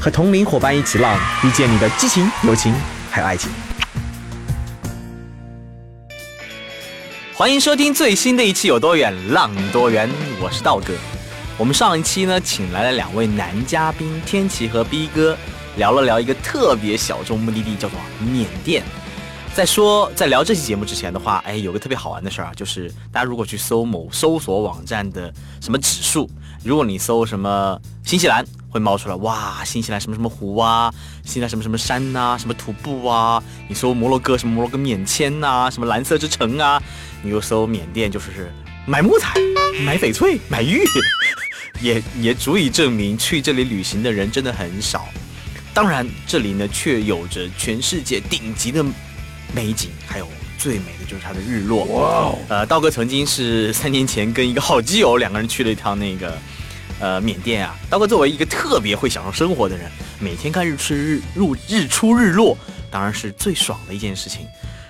和同龄伙伴一起浪，遇见你的激情、友情还有爱情。欢迎收听最新的一期《有多远浪多远》，我是道哥。我们上一期呢，请来了两位男嘉宾天琪和 B 哥，聊了聊一个特别小众目的地，叫做缅甸。在说在聊这期节目之前的话，哎，有个特别好玩的事儿啊，就是大家如果去搜某搜索网站的什么指数，如果你搜什么新西兰，会冒出来哇，新西兰什么什么湖啊，新西兰什么什么山呐，什么徒步啊，你搜摩洛哥什么摩洛哥免签呐，什么蓝色之城啊，你又搜缅甸就是买木材、买翡翠、买玉，也也足以证明去这里旅行的人真的很少。当然，这里呢却有着全世界顶级的。美景，还有最美的就是它的日落。哇！呃，道哥曾经是三年前跟一个好基友两个人去了一趟那个呃缅甸啊。道哥作为一个特别会享受生活的人，每天看日出日入日出日落，当然是最爽的一件事情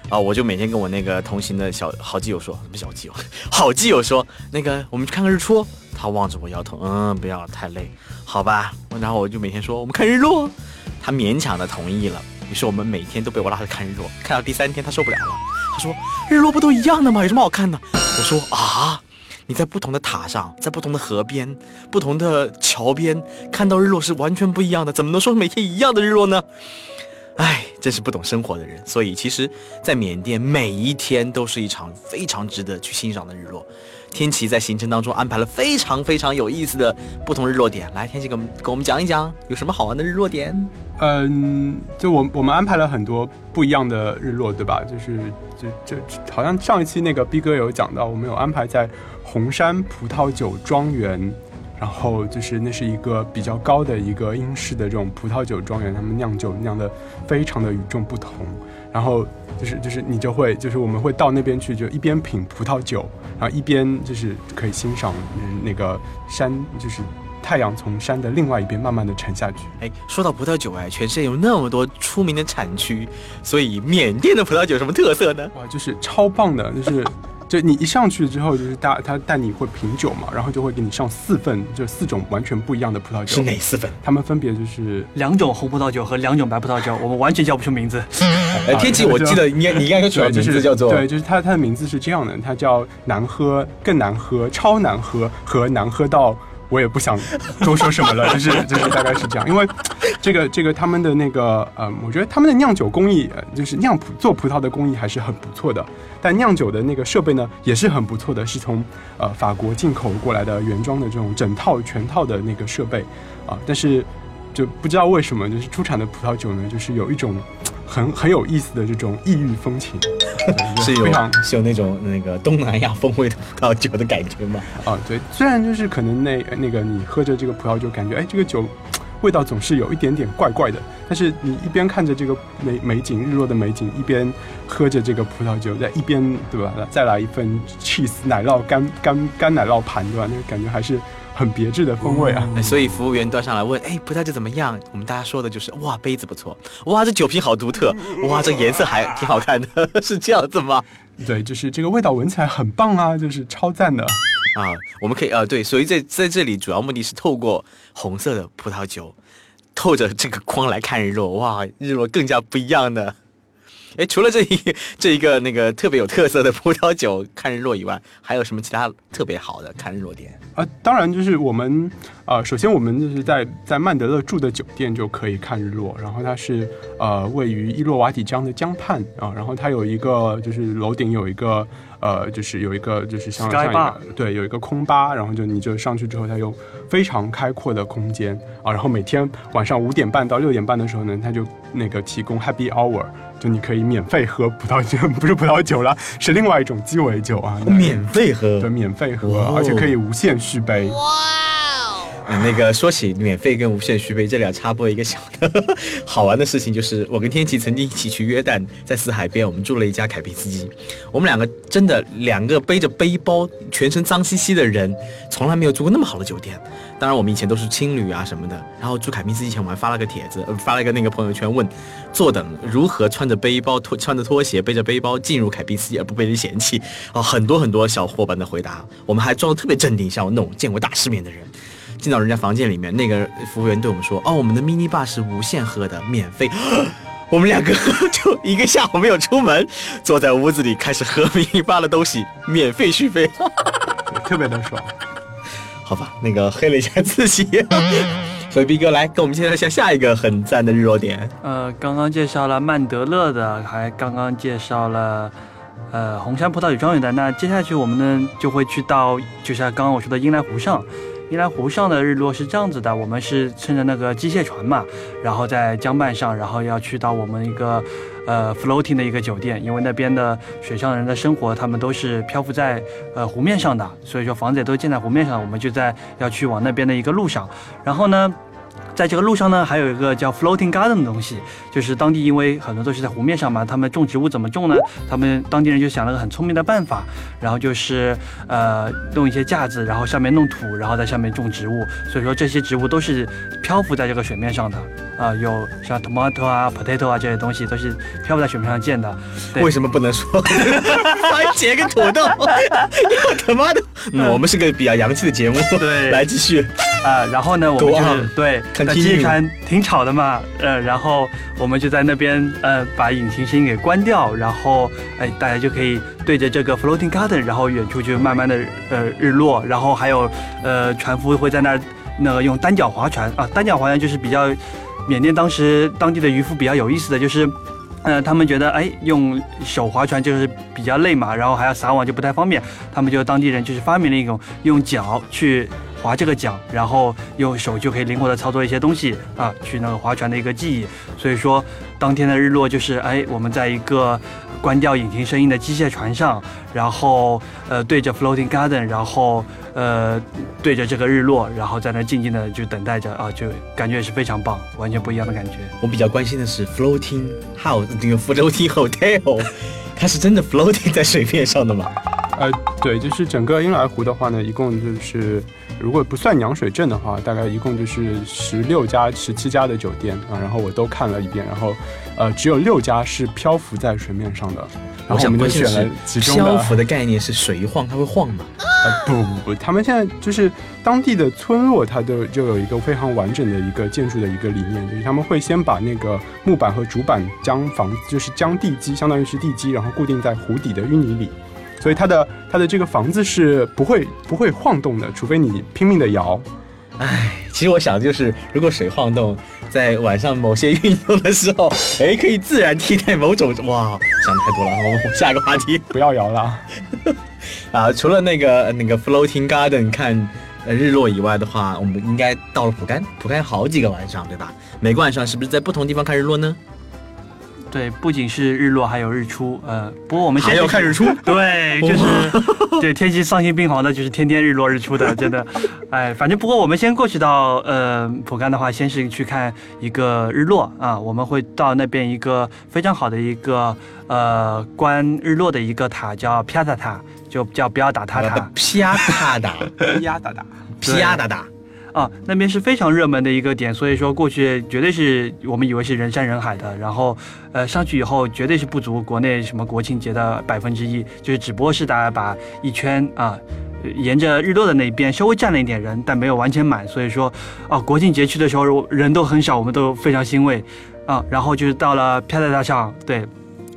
啊！我就每天跟我那个同行的小好基友说，什么小基友？好基友说，那个我们去看看日出。他望着我摇头，嗯，不要太累，好吧。然后我就每天说我们看日落，他勉强的同意了。于是我们每天都被我拉着看日落，看到第三天他受不了了，说：“日落不都一样的吗？有什么好看的？”我说：“啊，你在不同的塔上，在不同的河边、不同的桥边看到日落是完全不一样的，怎么能说每天一样的日落呢？”哎，真是不懂生活的人。所以其实，在缅甸每一天都是一场非常值得去欣赏的日落。天琪在行程当中安排了非常非常有意思的不同日落点，来，天琪给我们给我们讲一讲有什么好玩的日落点。嗯，就我我们安排了很多不一样的日落，对吧？就是就就好像上一期那个 B 哥有讲到，我们有安排在红山葡萄酒庄园，然后就是那是一个比较高的一个英式的这种葡萄酒庄园，他们酿酒酿的非常的与众不同，然后。就是就是你就会就是我们会到那边去，就一边品葡萄酒，然后一边就是可以欣赏那个山，就是太阳从山的另外一边慢慢的沉下去。哎，说到葡萄酒哎，全世界有那么多出名的产区，所以缅甸的葡萄酒有什么特色呢？哇，就是超棒的，就是。就你一上去之后，就是大他带你会品酒嘛，然后就会给你上四份，就四种完全不一样的葡萄酒。是哪四份？他们分别就是两种红葡萄酒和两种白葡萄酒，我们完全叫不出名字。哎，天气我记得你你应该主要名字叫做对，就是它它的名字是这样的，它叫难喝、更难喝、超难喝和难喝到。我也不想多说什么了，就是就是大概是这样，因为这个这个他们的那个呃，我觉得他们的酿酒工艺，就是酿葡做葡萄的工艺还是很不错的，但酿酒的那个设备呢也是很不错的，是从呃法国进口过来的原装的这种整套全套的那个设备啊，但是就不知道为什么，就是出产的葡萄酒呢，就是有一种。很很有意思的这种异域风情，是有是有那种那个东南亚风味的葡萄酒的感觉吗？啊，对，虽然就是可能那那个你喝着这个葡萄酒，感觉哎，这个酒味道总是有一点点怪怪的，但是你一边看着这个美美景日落的美景，一边喝着这个葡萄酒，在一边对吧？再来一份 cheese 奶酪干干干奶酪盘对吧？那个感觉还是。很别致的风味啊！所以服务员端上来问：“哎，葡萄酒怎么样？”我们大家说的就是：“哇，杯子不错，哇，这酒瓶好独特，哇，这颜色还挺好看的，是这样子吗？”对，就是这个味道闻起来很棒啊，就是超赞的啊！我们可以呃，对，所以在在这里主要目的是透过红色的葡萄酒，透着这个光来看日落，哇，日落更加不一样的。哎，除了这一 这一个那个特别有特色的葡萄酒看日落以外，还有什么其他特别好的看日落点？啊，当然就是我们啊，首先我们就是在在曼德勒住的酒店就可以看日落，然后它是呃位于伊洛瓦底江的江畔啊，然后它有一个就是楼顶有一个呃就是有一个就是像像一个对有一个空吧，然后就你就上去之后，它有非常开阔的空间啊，然后每天晚上五点半到六点半的时候呢，它就那个提供 Happy Hour。就你可以免费喝葡萄酒，不是葡萄酒了，是另外一种鸡尾酒啊。免费喝，对，免费喝，而且可以无限续杯。哇！嗯，那个说起免费跟无限续杯，这里要插播一个小的好玩的事情，就是我跟天琪曾经一起去约旦，在死海边，我们住了一家凯宾斯基，我们两个真的两个背着背包、全身脏兮兮的人，从来没有住过那么好的酒店。当然，我们以前都是青旅啊什么的。然后住凯宾斯基前，我还发了个帖子，呃，发了一个那个朋友圈，问坐等如何穿着背包、拖穿着拖鞋、背着背包进入凯宾斯基而不被人嫌弃。哦，很多很多小伙伴的回答，我们还装的特别镇定，像我那种见过大世面的人。进到人家房间里面，那个服务员对我们说：“哦，我们的 mini bar 是无限喝的，免费。” 我们两个就一个下午没有出门，坐在屋子里开始喝 mini bar 的东西，免费续费，特别的爽。好吧，那个黑了一下自己。所以 B 哥来跟我们介绍一下下一个很赞的日落点。呃，刚刚介绍了曼德勒的，还刚刚介绍了呃红山葡萄酒庄园的。那接下去我们呢就会去到，就像刚刚我说的英莱湖上。英莱湖上的日落是这样子的，我们是乘着那个机械船嘛，然后在江畔上，然后要去到我们一个呃 floating 的一个酒店，因为那边的水上人的生活，他们都是漂浮在呃湖面上的，所以说房子也都建在湖面上，我们就在要去往那边的一个路上，然后呢。在这个路上呢，还有一个叫 floating garden 的东西，就是当地因为很多都是在湖面上嘛，他们种植物怎么种呢？他们当地人就想了个很聪明的办法，然后就是呃弄一些架子，然后上面弄土，然后在上面种植物。所以说这些植物都是漂浮在这个水面上的啊，有像 tomato 啊、potato 啊这些东西都是漂浮在水面上建的。为什么不能说 番茄跟土豆？tomato，嗯，我们是个比较洋气的节目。对，来继续啊，然后呢，我们就是对。机械船挺吵的嘛，呃，然后我们就在那边，呃，把引擎声音给关掉，然后，哎，大家就可以对着这个 floating garden，然后远处就慢慢的，呃，日落，然后还有，呃，船夫会在那儿，那个用单脚划船啊，单脚划船就是比较，缅甸当时当地的渔夫比较有意思的就是，呃，他们觉得，哎，用手划船就是比较累嘛，然后还要撒网就不太方便，他们就当地人就是发明了一种用脚去。划这个桨，然后用手就可以灵活的操作一些东西啊，去那个划船的一个记忆。所以说，当天的日落就是，哎，我们在一个关掉引擎声音的机械船上，然后呃对着 floating garden，然后呃对着这个日落，然后在那静静的就等待着啊，就感觉也是非常棒，完全不一样的感觉。我比较关心的是 floating house 这个 floating hotel，它是真的 floating 在水面上的吗？呃，对，就是整个婴儿湖的话呢，一共就是。如果不算娘水镇的话，大概一共就是十六家、十七家的酒店啊，然后我都看了一遍，然后，呃，只有六家是漂浮在水面上的。然后我们就选了其中的。漂浮的概念是水一晃它会晃吗？呃，不不不，他们现在就是当地的村落，它的就有一个非常完整的一个建筑的一个理念，就是他们会先把那个木板和竹板将房就是将地基，相当于是地基，然后固定在湖底的淤泥里。所以它的它的这个房子是不会不会晃动的，除非你拼命的摇。唉，其实我想就是，如果水晃动，在晚上某些运动的时候，哎，可以自然替代某种哇，想太多了。我们下一个话题，不要摇了。啊，除了那个那个 floating garden 看日落以外的话，我们应该到了蒲甘，蒲甘好几个晚上，对吧？每个晚上是不是在不同地方看日落呢？对，不仅是日落，还有日出。呃，不过我们还要看日出。对，就是 对天气丧心病狂的，就是天天日落日出的，真的。哎，反正不过我们先过去到呃蒲甘的话，先是去看一个日落啊。我们会到那边一个非常好的一个呃观日落的一个塔，叫皮亚塔塔，就叫不要打塔塔。皮亚塔塔，皮亚塔塔，皮亚塔塔。啊，那边是非常热门的一个点，所以说过去绝对是我们以为是人山人海的。然后，呃，上去以后绝对是不足国内什么国庆节的百分之一，就是只不过是大家把一圈啊，沿着日落的那边稍微站了一点人，但没有完全满。所以说，啊，国庆节去的时候人都很少，我们都非常欣慰。啊，然后就是到了飘在大上，对。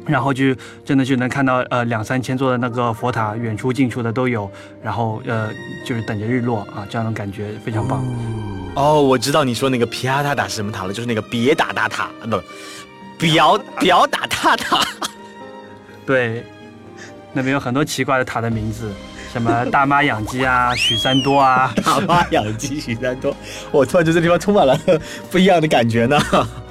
然后就真的就能看到呃两三千座的那个佛塔，远处近处的都有。然后呃就是等着日落啊，这样的感觉非常棒。哦，我知道你说那个皮亚塔塔是什么塔了，就是那个别打大塔，不，表表打大塔。对，那边有很多奇怪的塔的名字，什么大妈养鸡啊，许三多啊。大妈养鸡，许三多，我突然觉得这地方充满了不一样的感觉呢。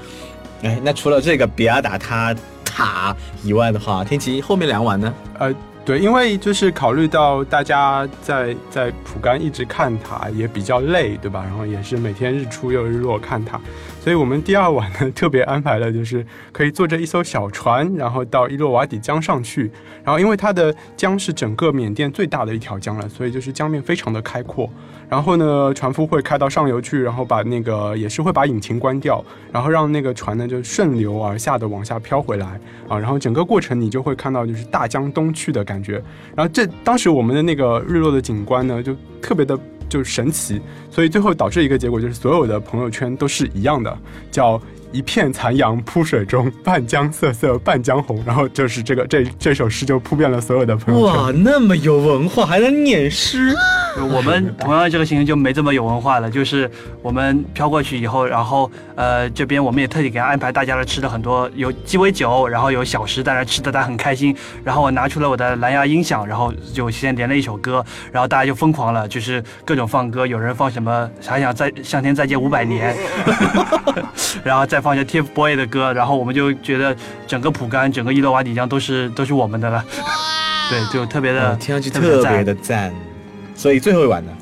哎，那除了这个比亚达塔。塔以外的话，天琪后面两晚呢？呃，对，因为就是考虑到大家在在蒲甘一直看塔也比较累，对吧？然后也是每天日出又日落看塔，所以我们第二晚呢 特别安排了，就是可以坐着一艘小船，然后到伊洛瓦底江上去。然后因为它的江是整个缅甸最大的一条江了，所以就是江面非常的开阔。然后呢，船夫会开到上游去，然后把那个也是会把引擎关掉，然后让那个船呢就顺流而下的往下飘回来啊。然后整个过程你就会看到就是大江东去的感觉。然后这当时我们的那个日落的景观呢就特别的就神奇，所以最后导致一个结果就是所有的朋友圈都是一样的，叫。一片残阳铺水中，半江瑟瑟半江红。然后就是这个这这首诗就铺遍了所有的朋友圈。哇，那么有文化，还能念诗。我们同样这个行程就没这么有文化了，就是我们飘过去以后，然后呃这边我们也特地给他安排大家的吃的很多，有鸡尾酒，然后有小食，大家吃的大家很开心。然后我拿出了我的蓝牙音响，然后就先连了一首歌，然后大家就疯狂了，就是各种放歌，有人放什么还想再向天再借五百年，然后再。放一下 TFBOY 的歌，然后我们就觉得整个浦甘、整个伊洛瓦底江都是都是我们的了。对，就特别的，听上去特别的赞。所以最后一晚呢？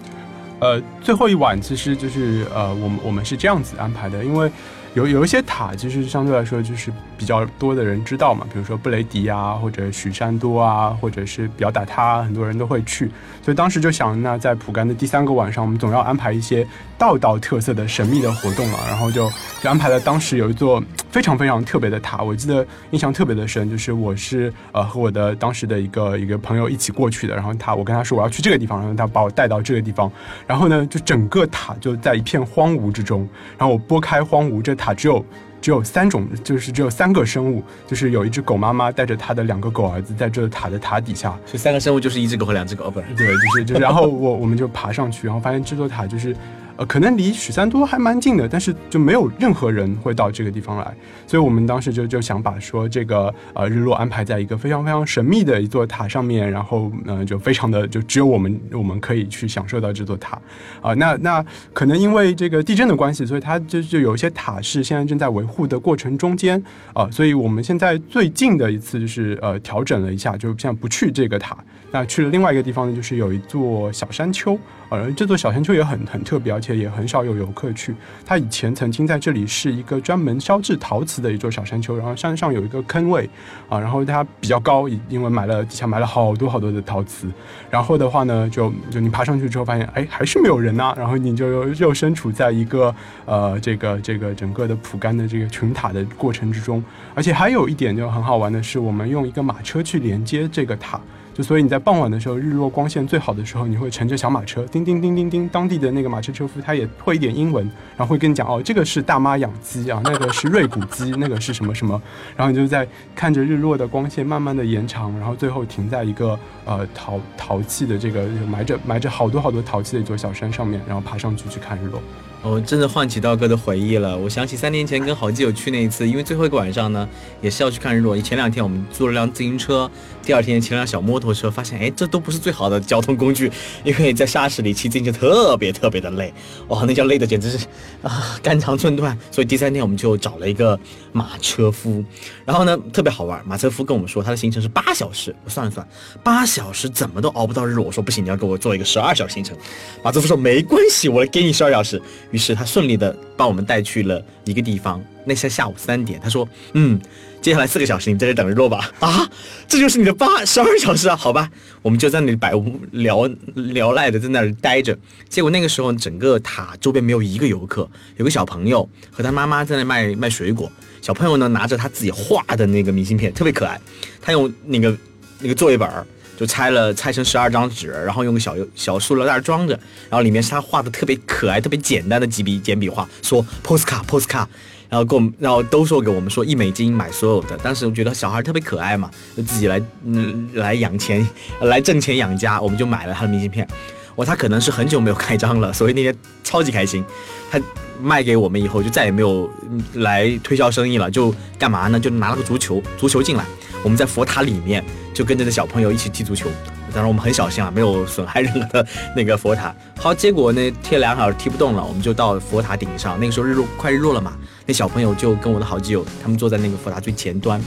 呃，最后一晚其实就是呃，我们我们是这样子安排的，因为有有一些塔，其实相对来说就是比较多的人知道嘛，比如说布雷迪啊，或者许山多啊，或者是表打他，很多人都会去。所以当时就想，那在蒲甘的第三个晚上，我们总要安排一些。道道特色的神秘的活动了，然后就就安排了。当时有一座非常非常特别的塔，我记得印象特别的深，就是我是呃和我的当时的一个一个朋友一起过去的。然后他我跟他说我要去这个地方，然后他把我带到这个地方。然后呢，就整个塔就在一片荒芜之中。然后我拨开荒芜，这塔只有只有三种，就是只有三个生物，就是有一只狗妈妈带着它的两个狗儿子在这塔的塔底下。这三个生物就是一只狗和两只狗，不对，就是就是。然后我我们就爬上去，然后发现这座塔就是。呃，可能离许三多还蛮近的，但是就没有任何人会到这个地方来，所以我们当时就就想把说这个呃日落安排在一个非常非常神秘的一座塔上面，然后嗯就非常的就只有我们我们可以去享受到这座塔，啊那那可能因为这个地震的关系，所以它就就有一些塔是现在正在维护的过程中间啊，所以我们现在最近的一次就是呃调整了一下，就现在不去这个塔，那去了另外一个地方呢，就是有一座小山丘。呃，这座小山丘也很很特别，而且也很少有游客去。它以前曾经在这里是一个专门烧制陶瓷的一座小山丘，然后山上有一个坑位啊，然后它比较高，因为埋了底下埋了好多好多的陶瓷。然后的话呢，就就你爬上去之后发现，哎，还是没有人呐。然后你就又身处在一个呃这个这个整个的蒲甘的这个群塔的过程之中。而且还有一点就很好玩的是，我们用一个马车去连接这个塔。就所以你在傍晚的时候，日落光线最好的时候，你会乘着小马车，叮叮叮叮叮，当地的那个马车车夫他也会一点英文，然后会跟你讲哦，这个是大妈养鸡啊，那个是瑞骨鸡，那个是什么什么，然后你就在看着日落的光线慢慢的延长，然后最后停在一个呃陶陶器的这个埋着埋着好多好多陶器的一座小山上面，然后爬上去去看日落。哦，真的唤起道哥的回忆了。我想起三年前跟好基友去那一次，因为最后一个晚上呢，也是要去看日落。前两天我们租了辆自行车，第二天骑辆小摩托车，发现哎，这都不是最好的交通工具，因为在沙石里骑自行车特别特别的累，哇，那叫累的简直是啊肝肠寸断。所以第三天我们就找了一个马车夫，然后呢特别好玩，马车夫跟我们说他的行程是八小时，我算了算，八小时怎么都熬不到日落。我说不行，你要给我做一个十二小时行程。马车夫说没关系，我给你十二小时。于是他顺利的把我们带去了一个地方，那天下午三点。他说：“嗯，接下来四个小时你在这等日落吧。”啊，这就是你的八十二小时啊？好吧，我们就在那里百无聊聊赖的在那儿待着。结果那个时候整个塔周边没有一个游客，有个小朋友和他妈妈在那卖卖水果。小朋友呢拿着他自己画的那个明信片，特别可爱。他用那个那个作业本儿。就拆了，拆成十二张纸，然后用个小小塑料袋装着，然后里面是他画的特别可爱、特别简单的几笔简笔画，说 postcard，postcard，然后给我们，然后都说给我们说一美金买所有的。当时我觉得小孩特别可爱嘛，就自己来嗯来养钱，来挣钱养家，我们就买了他的明信片。哇，他可能是很久没有开张了，所以那天超级开心。他卖给我们以后就再也没有来推销生意了，就干嘛呢？就拿了个足球，足球进来。我们在佛塔里面就跟着那小朋友一起踢足球，当然我们很小心啊，没有损害任何的那个佛塔。好，结果呢贴两小时踢不动了，我们就到佛塔顶上。那个时候日落快日落了嘛，那小朋友就跟我的好基友他们坐在那个佛塔最前端。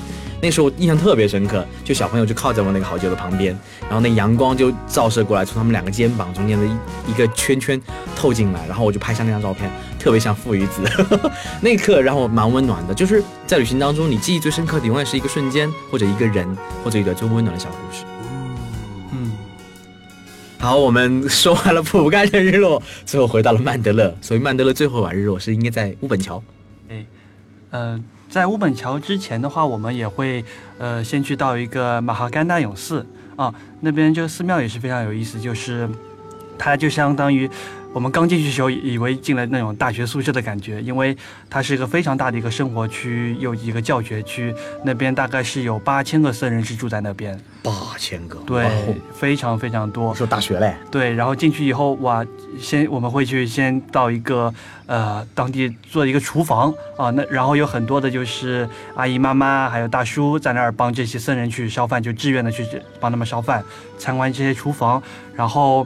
那时候印象特别深刻，就小朋友就靠在我那个好基友的旁边，然后那阳光就照射过来，从他们两个肩膀中间的一一个圈圈透进来，然后我就拍下那张照片，特别像父与子。那一刻让我蛮温暖的，就是在旅行当中，你记忆最深刻的永远是一个瞬间，或者一个人，或者一个最温暖的小故事。嗯，好，我们说完了普甘的日落，最后回到了曼德勒，所以曼德勒最后一晚日落是应该在乌本桥。哎，嗯。在乌本桥之前的话，我们也会，呃，先去到一个马哈甘纳永寺啊，那边这个寺庙也是非常有意思，就是它就相当于。我们刚进去的时候，以为进了那种大学宿舍的感觉，因为它是一个非常大的一个生活区，又一个教学区，那边大概是有八千个僧人是住在那边。八千个，对，非常非常多。说大学嘞？对，然后进去以后，哇，先我们会去先到一个呃当地做一个厨房啊，那然后有很多的就是阿姨妈妈还有大叔在那儿帮这些僧人去烧饭，就志愿的去帮他们烧饭，参观这些厨房，然后。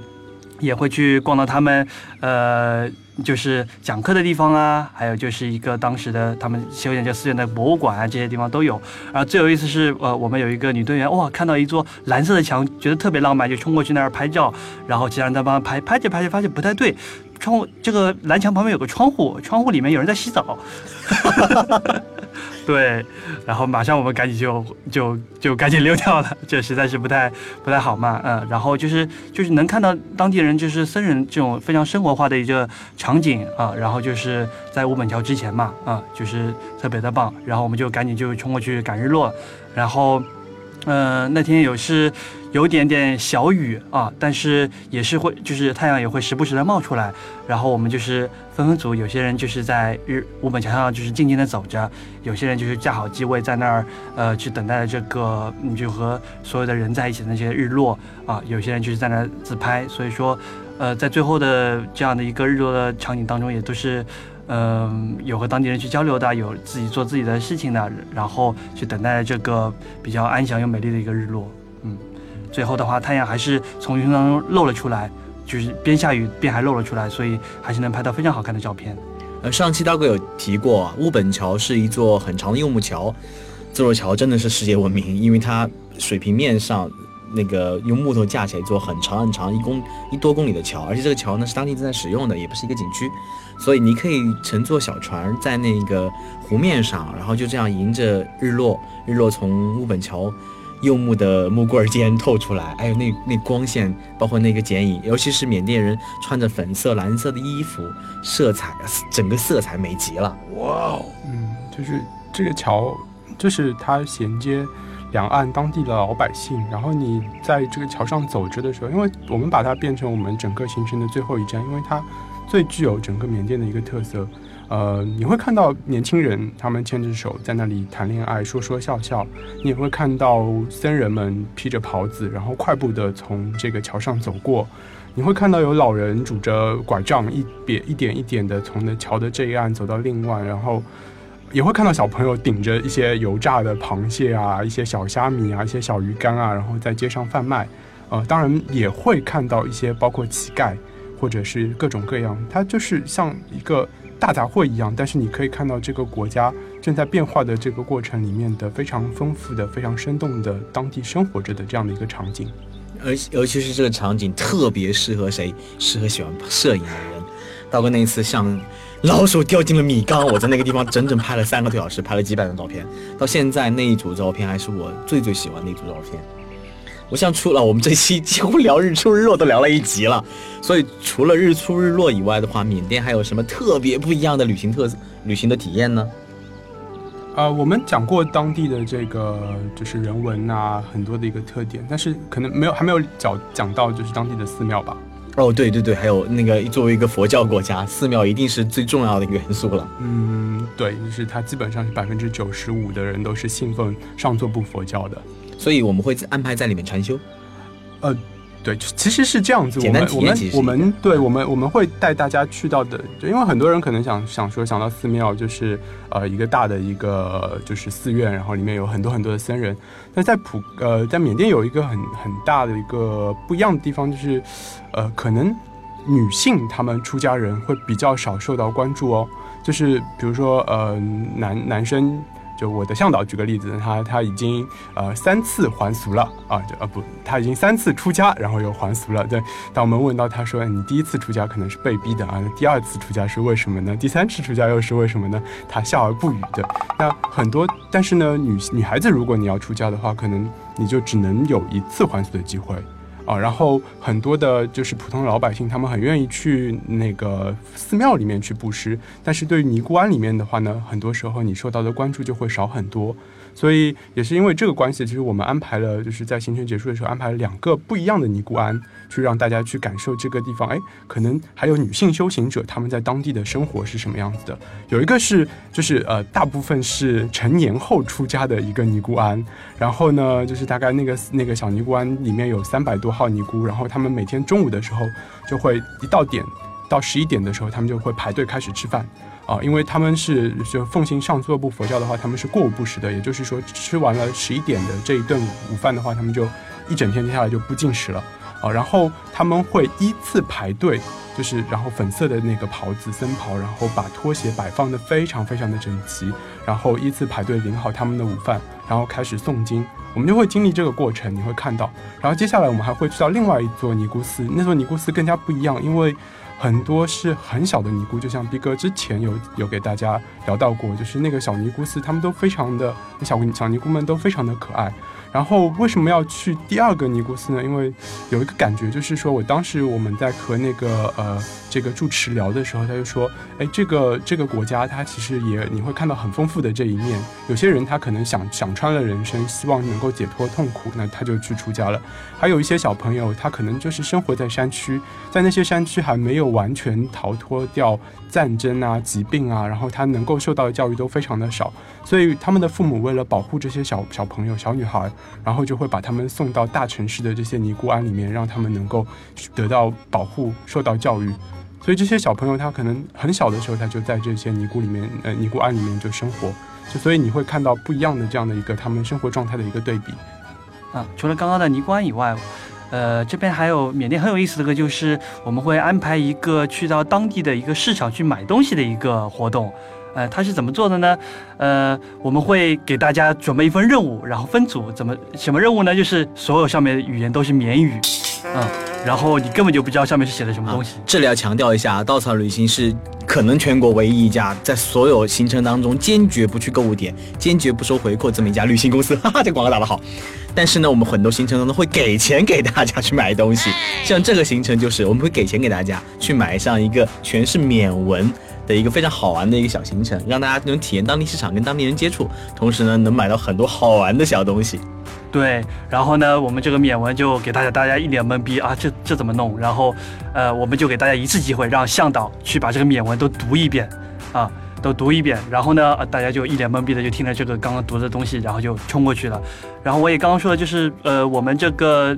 也会去逛到他们，呃，就是讲课的地方啊，还有就是一个当时的他们修建这寺院的博物馆啊，这些地方都有。然后最有意思是，呃，我们有一个女队员，哇，看到一座蓝色的墙，觉得特别浪漫，就冲过去那儿拍照。然后其他人在帮她拍，拍着拍着发现不太对，窗户这个蓝墙旁边有个窗户，窗户里面有人在洗澡。对，然后马上我们赶紧就就就赶紧溜掉了，这实在是不太不太好嘛，嗯，然后就是就是能看到当地人就是僧人这种非常生活化的一个场景啊，然后就是在五本桥之前嘛，啊，就是特别的棒，然后我们就赶紧就冲过去赶日落，然后。嗯，那天有是有点点小雨啊，但是也是会，就是太阳也会时不时的冒出来。然后我们就是分分组，有些人就是在日五本桥上就是静静的走着，有些人就是架好机位在那儿，呃，去等待这个，就和所有的人在一起的那些日落啊。有些人就是在那儿自拍。所以说，呃，在最后的这样的一个日落的场景当中，也都是。嗯，有和当地人去交流的，有自己做自己的事情的，然后去等待这个比较安详又美丽的一个日落。最后的话，太阳还是从云当中露了出来，就是边下雨边还露了出来，所以还是能拍到非常好看的照片。呃，上期大哥有提过，乌本桥是一座很长的柚木桥，这座桥真的是世界闻名，因为它水平面上。那个用木头架起来一座很长很长一公一多公里的桥，而且这个桥呢是当地正在使用的，也不是一个景区，所以你可以乘坐小船在那个湖面上，然后就这样迎着日落，日落从木本桥柚木的木棍间透出来，还有那那光线，包括那个剪影，尤其是缅甸人穿着粉色蓝色的衣服，色彩整个色彩美极了。哇哦，嗯，就是这个桥，就是它衔接。两岸当地的老百姓，然后你在这个桥上走着的时候，因为我们把它变成我们整个行程的最后一站，因为它最具有整个缅甸的一个特色。呃，你会看到年轻人他们牵着手在那里谈恋爱，说说笑笑；你也会看到僧人们披着袍子，然后快步的从这个桥上走过；你会看到有老人拄着拐杖，一别一点一点的从那桥的这一岸走到另外，然后。也会看到小朋友顶着一些油炸的螃蟹啊，一些小虾米啊，一些小鱼干啊，然后在街上贩卖。呃，当然也会看到一些包括乞丐或者是各种各样，它就是像一个大杂烩一样。但是你可以看到这个国家正在变化的这个过程里面的非常丰富的、非常生动的当地生活着的这样的一个场景。而尤其是这个场景特别适合谁？适合喜欢摄影的人。道哥那一次像。老鼠掉进了米缸，我在那个地方整整拍了三个多小时，拍了几百张照片。到现在那一组照片还是我最最喜欢的一组照片。我想除了我们这期几乎聊日出日落都聊了一集了，所以除了日出日落以外的话，缅甸还有什么特别不一样的旅行特旅行的体验呢？呃，我们讲过当地的这个就是人文啊，很多的一个特点，但是可能没有还没有讲讲到就是当地的寺庙吧。哦，对对对，还有那个作为一个佛教国家，寺庙一定是最重要的一个元素了。嗯，对，就是它基本上是百分之九十五的人都是信奉上座部佛教的，所以我们会安排在里面禅修。呃，对，其实是这样子。我们我们我们对我们我们会带大家去到的，就因为很多人可能想想说想到寺庙就是呃一个大的一个就是寺院，然后里面有很多很多的僧人。但在普呃在缅甸有一个很很大的一个不一样的地方，就是呃可能女性她们出家人会比较少受到关注哦。就是比如说呃男男生。就我的向导举个例子，他他已经呃三次还俗了啊，就啊不，他已经三次出家，然后又还俗了。对，当我们问到他说你第一次出家可能是被逼的啊，第二次出家是为什么呢？第三次出家又是为什么呢？他笑而不语。对，那很多，但是呢，女女孩子如果你要出家的话，可能你就只能有一次还俗的机会。啊，然后很多的，就是普通老百姓，他们很愿意去那个寺庙里面去布施，但是对于尼姑庵里面的话呢，很多时候你受到的关注就会少很多。所以也是因为这个关系，其实我们安排了，就是在行程结束的时候安排了两个不一样的尼姑庵，去让大家去感受这个地方。哎，可能还有女性修行者他们在当地的生活是什么样子的。有一个是，就是呃，大部分是成年后出家的一个尼姑庵，然后呢，就是大概那个那个小尼姑庵里面有三百多号尼姑，然后他们每天中午的时候就会一到点到十一点的时候，他们就会排队开始吃饭。啊，因为他们是就奉行上座部佛教的话，他们是过午不食的，也就是说吃完了十一点的这一顿午饭的话，他们就一整天接下来就不进食了。啊，然后他们会依次排队，就是然后粉色的那个袍子僧袍，然后把拖鞋摆放的非常非常的整齐，然后依次排队领好他们的午饭，然后开始诵经。我们就会经历这个过程，你会看到。然后接下来我们还会去到另外一座尼姑寺，那座尼姑寺更加不一样，因为。很多是很小的尼姑，就像逼哥之前有有给大家聊到过，就是那个小尼姑寺，他们都非常的小小尼姑们都非常的可爱。然后为什么要去第二个尼姑寺呢？因为有一个感觉，就是说我当时我们在和那个呃这个住持聊的时候，他就说，哎，这个这个国家它其实也你会看到很丰富的这一面。有些人他可能想想穿了人生，希望能够解脱痛苦，那他就去出家了。还有一些小朋友，他可能就是生活在山区，在那些山区还没有完全逃脱掉战争啊、疾病啊，然后他能够受到的教育都非常的少，所以他们的父母为了保护这些小小朋友、小女孩。然后就会把他们送到大城市的这些尼姑庵里面，让他们能够得到保护、受到教育。所以这些小朋友他可能很小的时候他就在这些尼姑里面，呃，尼姑庵里面就生活。就所以你会看到不一样的这样的一个他们生活状态的一个对比。啊，除了刚刚的尼姑庵以外，呃，这边还有缅甸很有意思的个，就是我们会安排一个去到当地的一个市场去买东西的一个活动。呃，他是怎么做的呢？呃，我们会给大家准备一份任务，然后分组，怎么什么任务呢？就是所有上面的语言都是缅语，嗯，然后你根本就不知道上面是写的什么东西。这里要强调一下，稻草旅行是可能全国唯一一家在所有行程当中坚决不去购物点、坚决不收回扣这么一家旅行公司。哈 哈，这广告打得好。但是呢，我们很多行程当中会给钱给大家去买东西，像这个行程就是我们会给钱给大家去买上一个全是缅文。的一个非常好玩的一个小行程，让大家能体验当地市场，跟当地人接触，同时呢，能买到很多好玩的小东西。对，然后呢，我们这个缅文就给大家，大家一脸懵逼啊，这这怎么弄？然后，呃，我们就给大家一次机会，让向导去把这个缅文都读一遍，啊。都读一遍，然后呢，大家就一脸懵逼的就听了这个刚刚读的东西，然后就冲过去了。然后我也刚刚说的就是，呃，我们这个，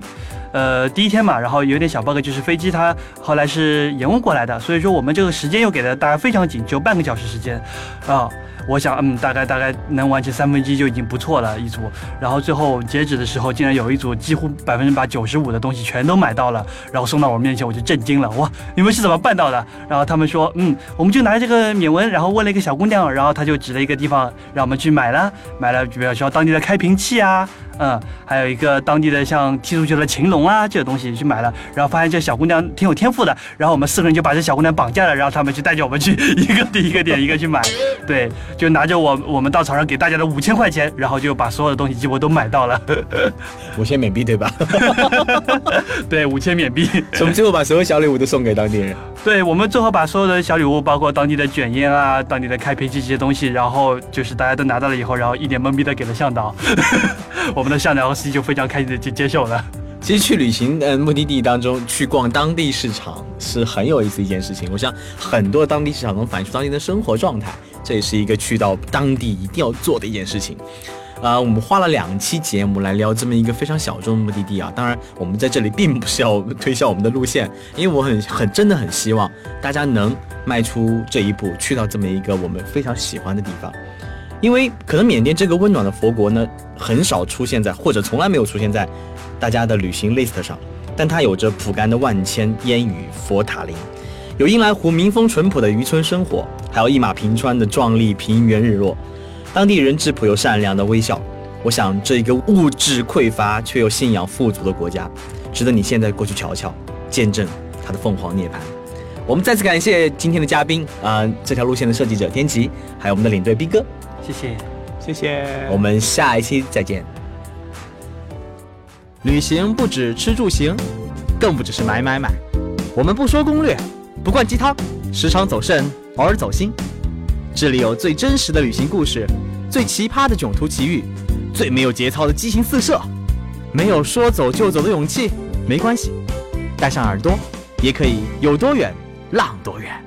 呃，第一天嘛，然后有点小 bug，就是飞机它后来是延误过来的，所以说我们这个时间又给了大家非常紧，只有半个小时时间，啊。我想，嗯，大概大概能完成三分之一就已经不错了，一组。然后最后截止的时候，竟然有一组几乎百分之百九十五的东西全都买到了，然后送到我面前，我就震惊了。哇，你们是怎么办到的？然后他们说，嗯，我们就拿着这个免文，然后问了一个小姑娘，然后她就指了一个地方，让我们去买了，买了，比如说当地的开瓶器啊。嗯，还有一个当地的像踢足球的擒龙啊，这个东西去买了，然后发现这小姑娘挺有天赋的，然后我们四个人就把这小姑娘绑架了，然后他们就带着我们去一个点一个点一个去买，对，就拿着我我们到场上给大家的五千块钱，然后就把所有的东西几乎都买到了，五千缅币对吧？对，五千缅币，我们最后把所有小礼物都送给当地人。对，我们最后把所有的小礼物，包括当地的卷烟啊、当地的开瓶器这些东西，然后就是大家都拿到了以后，然后一脸懵逼的给了向导。我们的向导司机就非常开心的接接受了。其实去旅行，嗯，目的地当中去逛当地市场是很有意思一件事情。我想很多当地市场能反映出当地的生活状态，这也是一个去到当地一定要做的一件事情。呃，我们花了两期节目来聊这么一个非常小众的目的地啊。当然，我们在这里并不是要推销我们的路线，因为我很很真的很希望大家能迈出这一步，去到这么一个我们非常喜欢的地方。因为可能缅甸这个温暖的佛国呢，很少出现在或者从来没有出现在大家的旅行 list 上，但它有着蒲甘的万千烟雨佛塔林，有英莱湖民风淳朴的渔村生活，还有一马平川的壮丽平原日落。当地人质朴又善良的微笑，我想这一个物质匮乏却又信仰富足的国家，值得你现在过去瞧瞧，见证它的凤凰涅槃。我们再次感谢今天的嘉宾啊，这条路线的设计者天琪，还有我们的领队逼哥。谢谢，谢谢，我们下一期再见。旅行不止吃住行，更不只是买买买。我们不说攻略，不灌鸡汤，时常走肾，偶尔走心。这里有最真实的旅行故事，最奇葩的囧途奇遇，最没有节操的激情四射。没有说走就走的勇气，没关系，带上耳朵，也可以有多远浪多远。